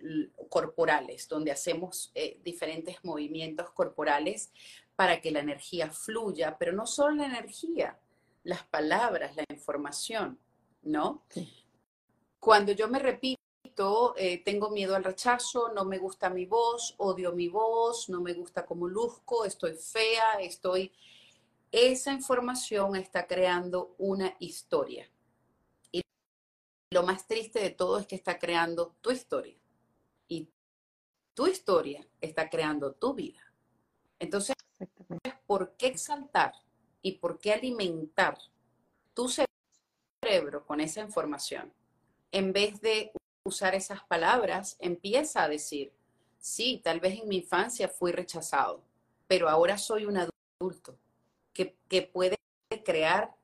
corporales, donde hacemos eh, diferentes movimientos corporales para que la energía fluya, pero no solo la energía, las palabras, la información, ¿no? Cuando yo me repito, eh, tengo miedo al rechazo, no me gusta mi voz, odio mi voz, no me gusta cómo luzco, estoy fea, estoy... Esa información está creando una historia lo más triste de todo es que está creando tu historia. Y tu historia está creando tu vida. Entonces, ¿por qué exaltar y por qué alimentar tu cerebro con esa información? En vez de usar esas palabras, empieza a decir, sí, tal vez en mi infancia fui rechazado, pero ahora soy un adulto que, que puede crear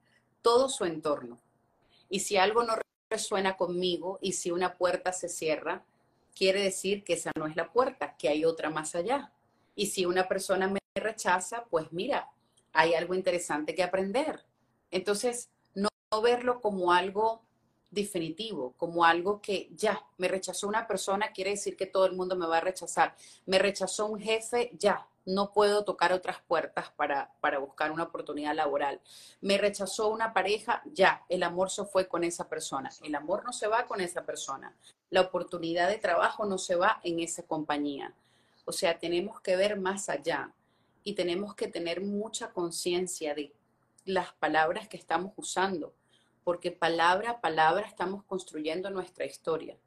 todo su entorno. Y si algo no suena conmigo y si una puerta se cierra, quiere decir que esa no es la puerta, que hay otra más allá. Y si una persona me rechaza, pues mira, hay algo interesante que aprender. Entonces, no, verlo como algo definitivo, como algo que ya, me rechazó una persona, quiere decir que todo el mundo me va a rechazar. Me rechazó un jefe, ya, no puedo tocar otras puertas para, para buscar una oportunidad laboral. Me rechazó una pareja, ya, el amor se fue con esa persona. El amor no se va con esa persona. La oportunidad de trabajo no se va en esa compañía. O sea, tenemos que ver más allá y tenemos que tener mucha conciencia de las palabras que estamos usando porque palabra a palabra estamos construyendo nuestra historia.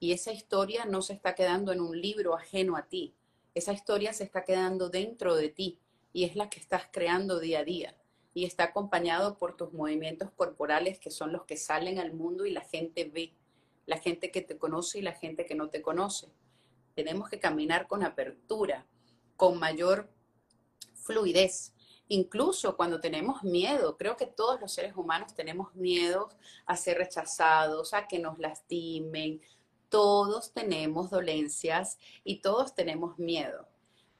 Y esa historia no se está quedando en un libro ajeno a ti, esa historia se está quedando dentro de ti y es la que estás creando día a día. Y está acompañado por tus movimientos corporales que son los que salen al mundo y la gente ve, la gente que te conoce y la gente que no te conoce. Tenemos que caminar con apertura, con mayor fluidez, Incluso cuando tenemos miedo, creo que todos los seres humanos tenemos miedo a ser rechazados, a que nos lastimen. Todos tenemos dolencias y todos tenemos miedo.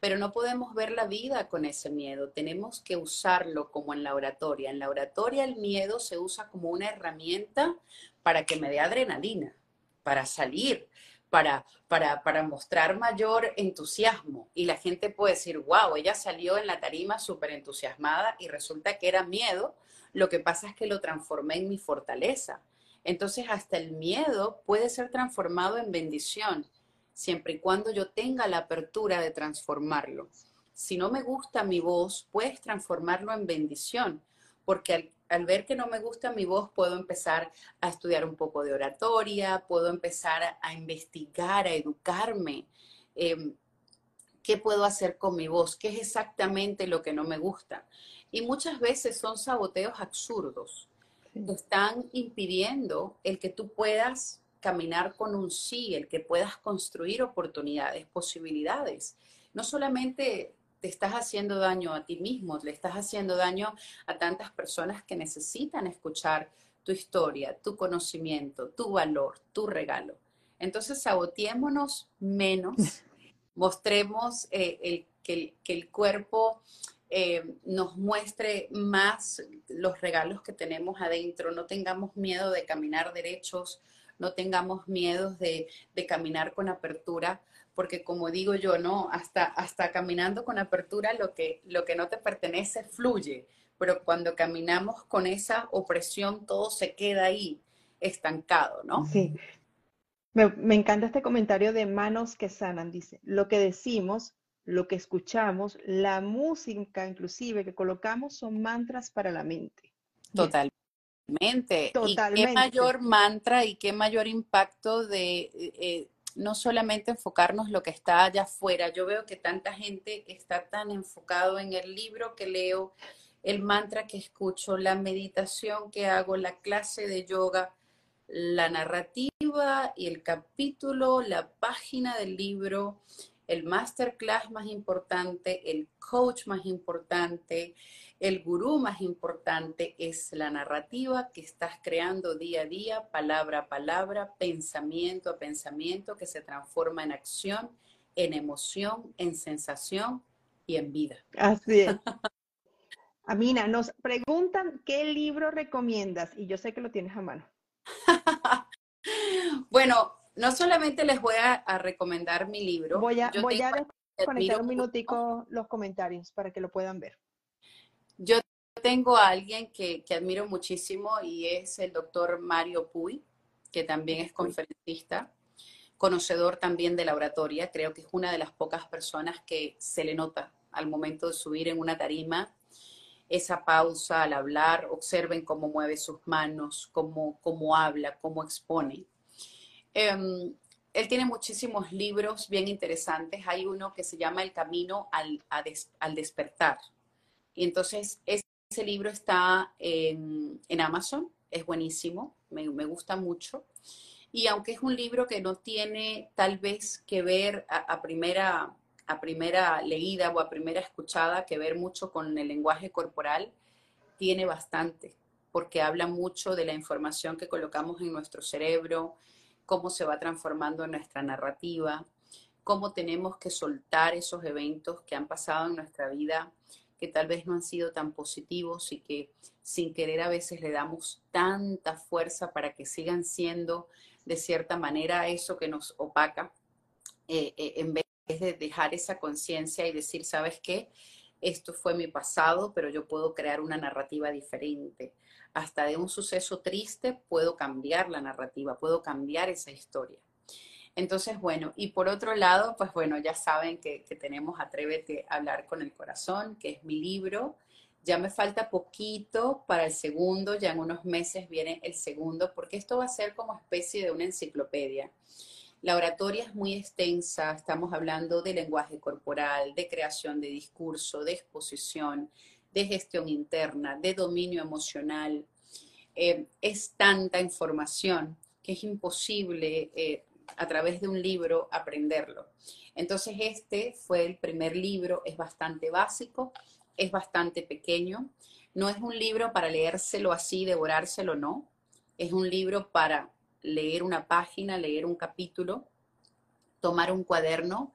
Pero no podemos ver la vida con ese miedo. Tenemos que usarlo como en la oratoria. En la oratoria el miedo se usa como una herramienta para que me dé adrenalina, para salir, para, para, para mostrar mayor entusiasmo. Y la gente puede decir, wow, ella salió en la tarima súper entusiasmada y resulta que era miedo. Lo que pasa es que lo transformé en mi fortaleza. Entonces, hasta el miedo puede ser transformado en bendición, siempre y cuando yo tenga la apertura de transformarlo. Si no me gusta mi voz, puedes transformarlo en bendición, porque al al ver que no me gusta mi voz, puedo empezar a estudiar un poco de oratoria, puedo empezar a, investigar, a educarme. Em, ¿Qué puedo hacer con mi voz? ¿Qué es exactamente lo que no me gusta? Y muchas veces son saboteos absurdos que están impidiendo el que tú puedas caminar con un sí, el que puedas construir oportunidades, posibilidades. No solamente te estás haciendo daño a ti mismo, le estás haciendo daño a tantas personas que necesitan escuchar tu historia, tu conocimiento, tu valor, tu regalo. Entonces, saboteémonos menos, mostremos eh, el, que, el, cuerpo eh, nos muestre más los regalos que tenemos adentro, no tengamos miedo de caminar derechos, no tengamos miedo de, de caminar con apertura, porque como digo yo, ¿no? Hasta, hasta caminando con apertura lo que, lo que no te pertenece fluye, pero cuando caminamos con esa opresión todo se queda ahí estancado, ¿no? Sí. Me, me encanta este comentario de Manos que sanan, dice, lo que decimos, lo que escuchamos, la música inclusive que colocamos son mantras para la mente. Totalmente. Totalmente. ¿Y qué mayor mantra y qué mayor impacto de eh, no solamente enfocarnos lo que está allá afuera. Yo veo que tanta gente está tan enfocado en el libro que leo, el mantra que escucho, la meditación que hago, la clase de yoga, la narrativa y el capítulo, la página del libro, el masterclass más importante, el coach más importante, el gurú más importante es la narrativa que estás creando día a día, palabra a palabra, pensamiento a pensamiento, que se transforma en acción, en emoción, en sensación y en vida. Así es. Amina, nos preguntan qué libro recomiendas y yo sé que lo tienes a mano. bueno, no solamente les voy a, recomendar mi libro. Voy a, voy a desconectar un minutico los comentarios para que lo puedan ver. Yo tengo a alguien que, admiro muchísimo y es el doctor Mario Puy, que también es conferencista, conocedor también de la oratoria. Creo que es una de las pocas personas que se le nota al momento de subir en una tarima esa pausa al hablar, observen cómo mueve sus manos, cómo, cómo habla, cómo expone. Em, él tiene muchísimos libros bien interesantes. Hay uno que se llama El Camino al, al Despertar. Y entonces ese libro está en, Amazon, es buenísimo, me, gusta mucho. Y aunque es un libro que no tiene tal vez que ver a, primera, a primera leída o a primera escuchada, que ver mucho con el lenguaje corporal, tiene bastante, porque habla mucho de la información que colocamos en nuestro cerebro, cómo se va transformando nuestra narrativa, cómo tenemos que soltar esos eventos que han pasado en nuestra vida que tal vez no han sido tan positivos y que sin querer a veces le damos tanta fuerza para que sigan siendo de cierta manera eso que nos opaca, eh, eh, en vez de dejar esa conciencia y decir, ¿sabes qué? Esto fue mi pasado, pero yo puedo crear una narrativa diferente. Hasta de un suceso triste puedo cambiar la narrativa, puedo cambiar esa historia. Entonces, bueno, y por otro lado, pues bueno, ya saben que, tenemos Atrévete a hablar con el corazón, que es mi libro. Ya me falta poquito para el segundo, ya en unos meses viene el segundo, porque esto va a ser como especie de una enciclopedia. La oratoria es muy extensa, estamos hablando de lenguaje corporal, de creación de discurso, de exposición, de gestión interna, de dominio emocional. Eh, es tanta información que es imposible eh, a través de un libro aprenderlo. Entonces este fue el primer libro, es bastante básico, es bastante pequeño, no es un libro para leérselo así, devorárselo, no, es un libro para leer una página, leer un capítulo, tomar un cuaderno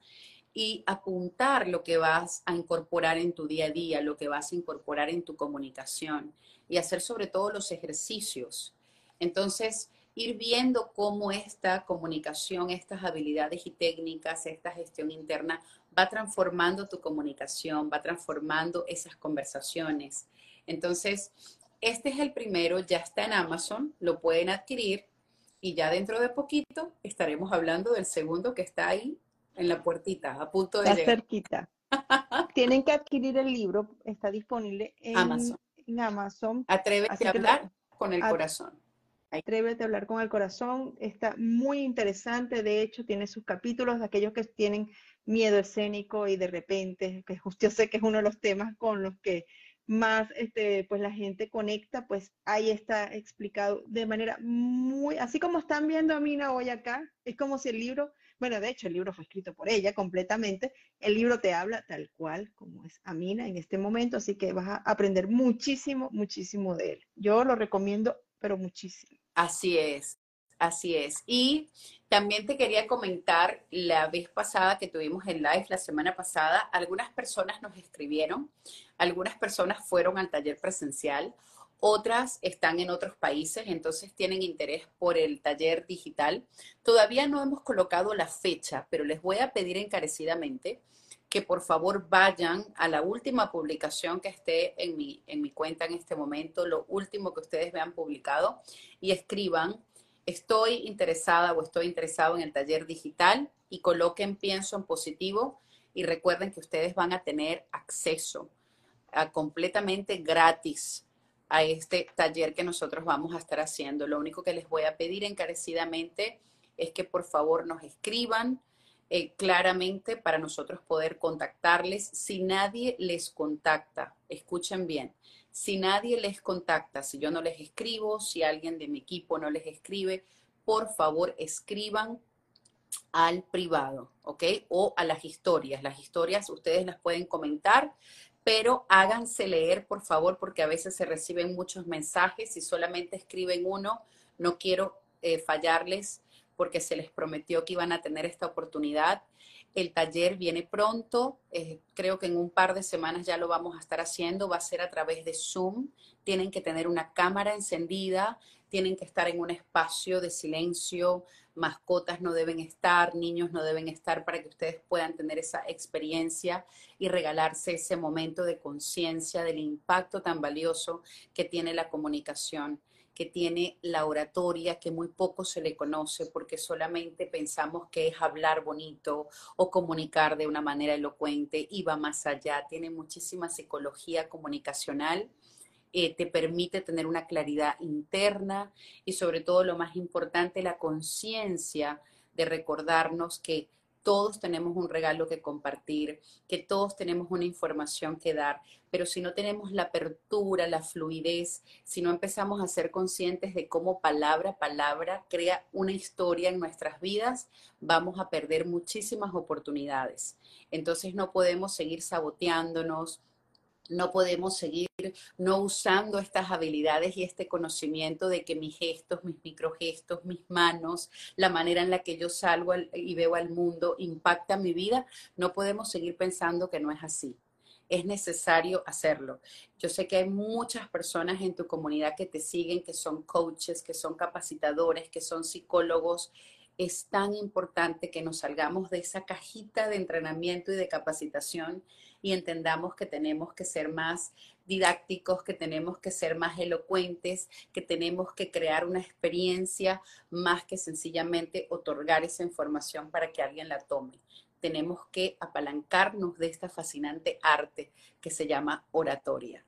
y apuntar lo que vas a incorporar en tu día a día, lo que vas a incorporar en tu comunicación y hacer sobre todo los ejercicios. Entonces, ir viendo cómo esta comunicación, estas habilidades y técnicas, esta gestión interna va transformando tu comunicación, va transformando esas conversaciones. Entonces, este es el primero, ya está en Amazon, lo pueden adquirir y ya dentro de poquito estaremos hablando del segundo que está ahí en la puertita, a punto de está cerquita. Tienen que adquirir el libro, está disponible en Amazon. En Amazon. Atrévete a hablar con el corazón. Atrévete a hablar con el corazón. Está muy interesante. De hecho, tiene sus capítulos aquellos que tienen miedo escénico y de repente, que yo sé que es uno de los temas con los que más este, pues la gente conecta, pues ahí está explicado de manera muy, así como están viendo a Mina hoy acá, es como si el libro, bueno, de hecho el libro fue escrito por ella completamente, el libro te habla tal cual como es Amina en este momento, así que vas a aprender muchísimo, muchísimo de él. Yo lo recomiendo, pero muchísimo. Así es, así es. Y también te quería comentar, la vez pasada que tuvimos en live, la semana pasada, algunas personas nos escribieron, algunas personas fueron al taller presencial, otras están en otros países, entonces tienen interés por el taller digital. Todavía no hemos colocado la fecha, pero les voy a pedir encarecidamente que por favor vayan a la última publicación que esté en mi, en mi cuenta en este momento, lo último que ustedes vean publicado y escriban, estoy interesada o estoy interesado en el taller digital y coloquen pienso en positivo y recuerden que ustedes van a tener acceso a completamente gratis a este taller que nosotros vamos a estar haciendo. Lo único que les voy a pedir encarecidamente es que por favor nos escriban, eh, claramente para nosotros poder contactarles. Si nadie les contacta, escuchen bien, si nadie les contacta, si yo no les escribo, si alguien de mi equipo no les escribe, por favor escriban al privado, ¿ok? O a las historias. Las historias ustedes las pueden comentar, pero háganse leer, por favor, porque a veces se reciben muchos mensajes y solamente escriben uno. No quiero eh, fallarles porque se les prometió que iban a tener esta oportunidad. El taller viene pronto, eh, creo que en un par de semanas ya lo vamos a estar haciendo, va a ser a través de Zoom, tienen que tener una cámara encendida, tienen que estar en un espacio de silencio, mascotas no deben estar, niños no deben estar para que ustedes puedan tener esa experiencia y regalarse ese momento de conciencia del impacto tan valioso que tiene la comunicación que tiene la oratoria que muy poco se le conoce porque solamente pensamos que es hablar bonito o comunicar de una manera elocuente y va más allá, tiene muchísima psicología comunicacional. Eh, te permite tener una claridad interna y sobre todo lo más importante, la conciencia de recordarnos que todos tenemos un regalo que compartir, que todos tenemos una información que dar, pero si no tenemos la apertura, la fluidez, si no empezamos a ser conscientes de cómo palabra palabra crea una historia en nuestras vidas, vamos a perder muchísimas oportunidades. Entonces no podemos seguir saboteándonos, no podemos seguir no usando estas habilidades y este conocimiento de que mis gestos, mis microgestos, mis manos, la manera en la que yo salgo y veo al mundo impacta mi vida. No podemos seguir pensando que no es así. es necesario hacerlo. Yo sé que hay muchas personas en tu comunidad que te siguen, que son coaches, que son capacitadores, que son psicólogos. Es tan importante que nos salgamos de esa cajita de entrenamiento y de capacitación y entendamos que tenemos que ser más didácticos, que tenemos que ser más elocuentes, que tenemos que crear una experiencia más que sencillamente otorgar esa información para que alguien la tome. Tenemos que apalancarnos de esta fascinante arte que se llama oratoria.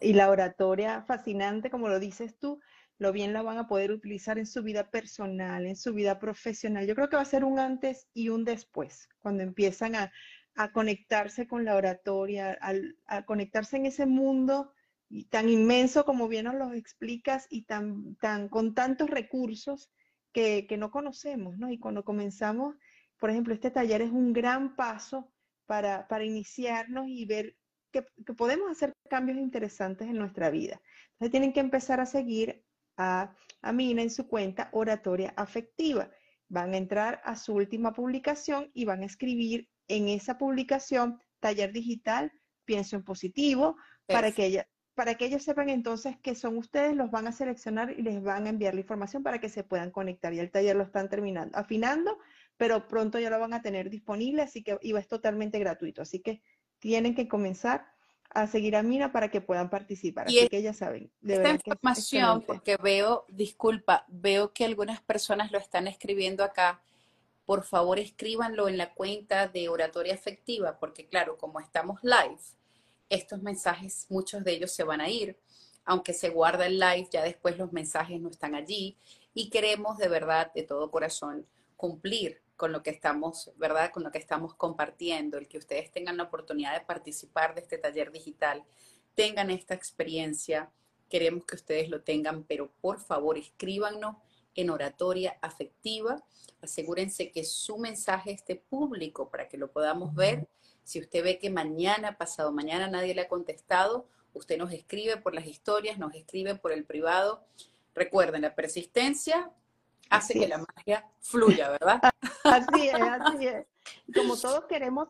y la oratoria fascinante, como lo dices tú, lo bien la van a poder utilizar en su vida personal, en su vida profesional. Yo creo que va a ser un antes y un después, cuando empiezan a, a conectarse con la oratoria, a, conectarse en ese mundo tan inmenso como bien nos lo explicas y tan, tan con tantos recursos que, no conocemos, ¿no? Y cuando comenzamos, por ejemplo, este taller es un gran paso para, iniciarnos y ver que, podemos hacer cambios interesantes en nuestra vida. Entonces tienen que empezar a seguir a, a Mina en su cuenta Oratoria Afectiva. Van a entrar a su última publicación y van a escribir en esa publicación, taller digital, pienso en positivo, para que, ella, para que ellos sepan entonces que son ustedes, los van a seleccionar y les van a enviar la información para que se puedan conectar. Y el taller lo están terminando, afinando, pero pronto ya lo van a tener disponible, así que iba es totalmente gratuito. Así que tienen que comenzar a seguir a Mina para que puedan participar. Así que ya saben. De esta información, porque veo, disculpa, veo que algunas personas lo están escribiendo acá por favor escríbanlo en la cuenta de Oratoria Afectiva, porque claro, como estamos live, estos mensajes, muchos de ellos se van a ir, aunque se guarda el live, ya después los mensajes no están allí y queremos de verdad, de todo corazón, cumplir con lo que estamos, ¿verdad? Con lo que estamos compartiendo, el que ustedes tengan la oportunidad de participar de este taller digital, tengan esta experiencia, queremos que ustedes lo tengan, pero por favor escríbanos en oratoria afectiva. Asegúrense que su mensaje esté público para que lo podamos ver. Si usted ve que mañana, pasado mañana, nadie le ha contestado, usted nos escribe por las historias, nos escribe por el privado. Recuerden, la persistencia hace que la magia fluya, ¿verdad? Así es, así es. Como todos queremos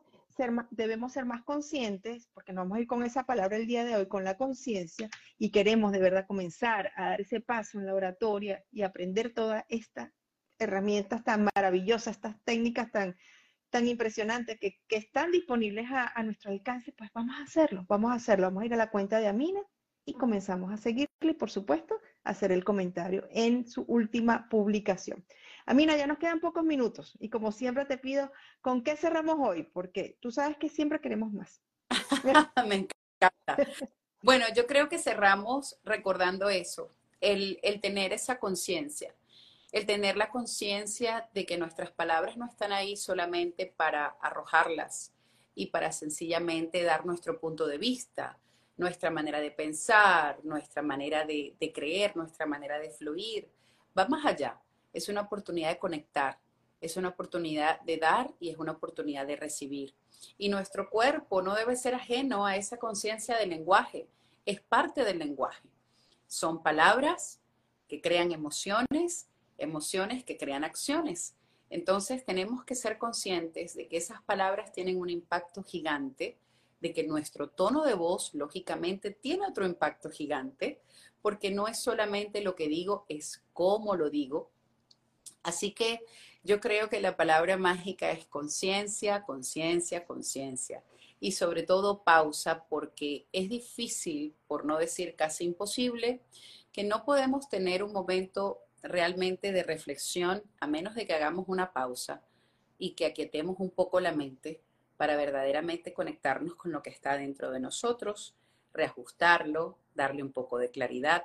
debemos ser más conscientes, porque nos vamos a ir con esa palabra el día de hoy, con la conciencia, y queremos de verdad comenzar a dar ese paso en la oratoria y aprender todas estas herramientas tan maravillosas, estas técnicas tan, tan impresionantes que, están disponibles a, a, nuestro alcance, pues vamos a hacerlo, vamos a hacerlo, vamos a ir a la cuenta de Amina y comenzamos a seguirle por supuesto hacer el comentario en su última publicación. Amina, ya nos quedan pocos minutos y como siempre te pido, ¿con qué cerramos hoy? Porque tú sabes que siempre queremos más. Me encanta. Bueno, yo creo que cerramos recordando eso, el, el tener esa conciencia, el tener la conciencia de que nuestras palabras no están ahí solamente para arrojarlas y para sencillamente dar nuestro punto de vista, nuestra manera de pensar, nuestra manera de, creer, nuestra manera de fluir. Va más allá es una oportunidad de conectar, es una oportunidad de dar y es una oportunidad de recibir. Y nuestro cuerpo no debe ser ajeno a esa conciencia del lenguaje, es parte del lenguaje. Son palabras que crean emociones, emociones que crean acciones. Entonces tenemos que ser conscientes de que esas palabras tienen un impacto gigante, de que nuestro tono de voz, lógicamente, tiene otro impacto gigante, porque no es solamente lo que digo, es cómo lo digo, Así que yo creo que la palabra mágica es conciencia, conciencia, conciencia. Y sobre todo pausa, porque es difícil, por no decir casi imposible, que no podemos tener un momento realmente de reflexión a menos de que hagamos una pausa y que aquietemos un poco la mente para verdaderamente conectarnos con lo que está dentro de nosotros, reajustarlo, darle un poco de claridad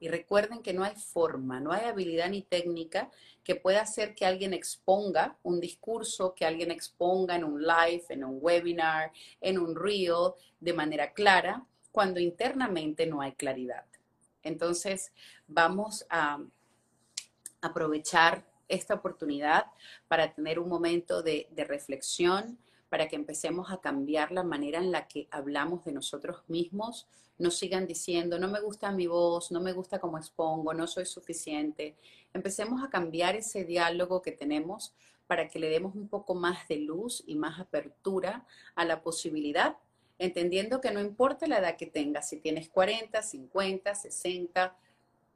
y recuerden que no hay forma, no hay habilidad ni técnica que pueda hacer que alguien exponga un discurso, que alguien exponga en un live, en un webinar, en un reel, de manera clara, cuando internamente no hay claridad. Entonces, vamos a aprovechar esta oportunidad para tener un momento de, de reflexión, para que empecemos a cambiar la manera en la que hablamos de nosotros mismos, no sigan diciendo, no me gusta mi voz, no me gusta cómo expongo, no soy suficiente. Empecemos a cambiar ese diálogo que tenemos para que le demos un poco más de luz y más apertura a la posibilidad entendiendo que no importa la edad que tengas, si tienes 40, 50, 60,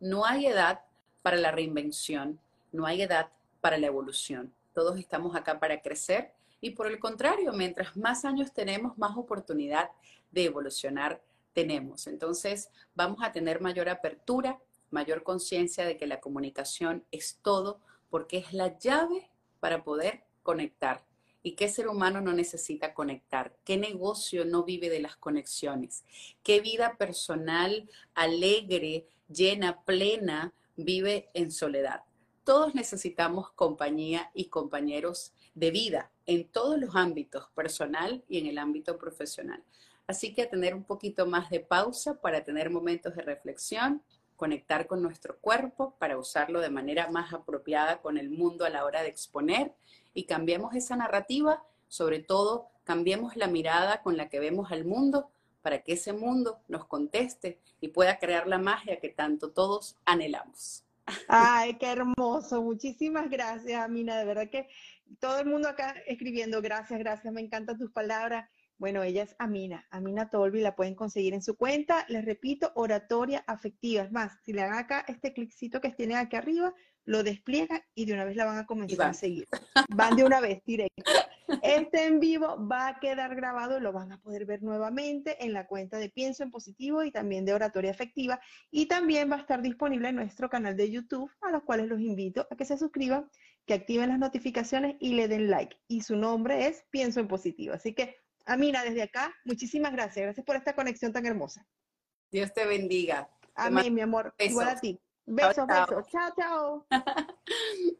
no hay edad para la reinvención, no hay edad para la evolución. Todos estamos acá para crecer y por el contrario, mientras más años tenemos, más oportunidad de evolucionar tenemos. Entonces, vamos a tener mayor apertura, mayor conciencia de que la comunicación es todo, porque es la llave para poder conectar. ¿Y qué ser humano no necesita conectar? ¿Qué negocio no vive de las conexiones? ¿Qué vida personal alegre, llena, plena vive en soledad? Todos necesitamos compañía y compañeros de vida en todos los ámbitos, personal y en el ámbito profesional. Así que tener un poquito más de pausa para tener momentos de reflexión, conectar con nuestro cuerpo para usarlo de manera más apropiada con el mundo a la hora de exponer y cambiemos esa narrativa, sobre todo cambiemos la mirada con la que vemos al mundo para que ese mundo nos conteste y pueda crear la magia que tanto todos anhelamos. Ay, qué hermoso. Muchísimas gracias, Amina. De verdad que todo el mundo acá escribiendo, gracias, gracias, me encantan tus palabras. Bueno, ella es Amina, Amina Tolvi, la pueden conseguir en su cuenta. Les repito, oratoria afectiva. Es más, si le dan acá este cliccito que tienen aquí arriba, lo despliega y de una vez la van a comenzar a seguir. Van de una vez, directo. Este en vivo va a quedar grabado, lo van a poder ver nuevamente en la cuenta de Pienso en Positivo y también de Oratoria Afectiva. Y también va a estar disponible en nuestro canal de YouTube, a los cuales los invito a que se suscriban, que activen las notificaciones y le den like. Y su nombre es Pienso en Positivo. Así que, Amina, desde acá, muchísimas gracias. Gracias por esta conexión tan hermosa. Dios te bendiga. Amén, mi amor. Igual a ti. Besos, besos. Chao, chao.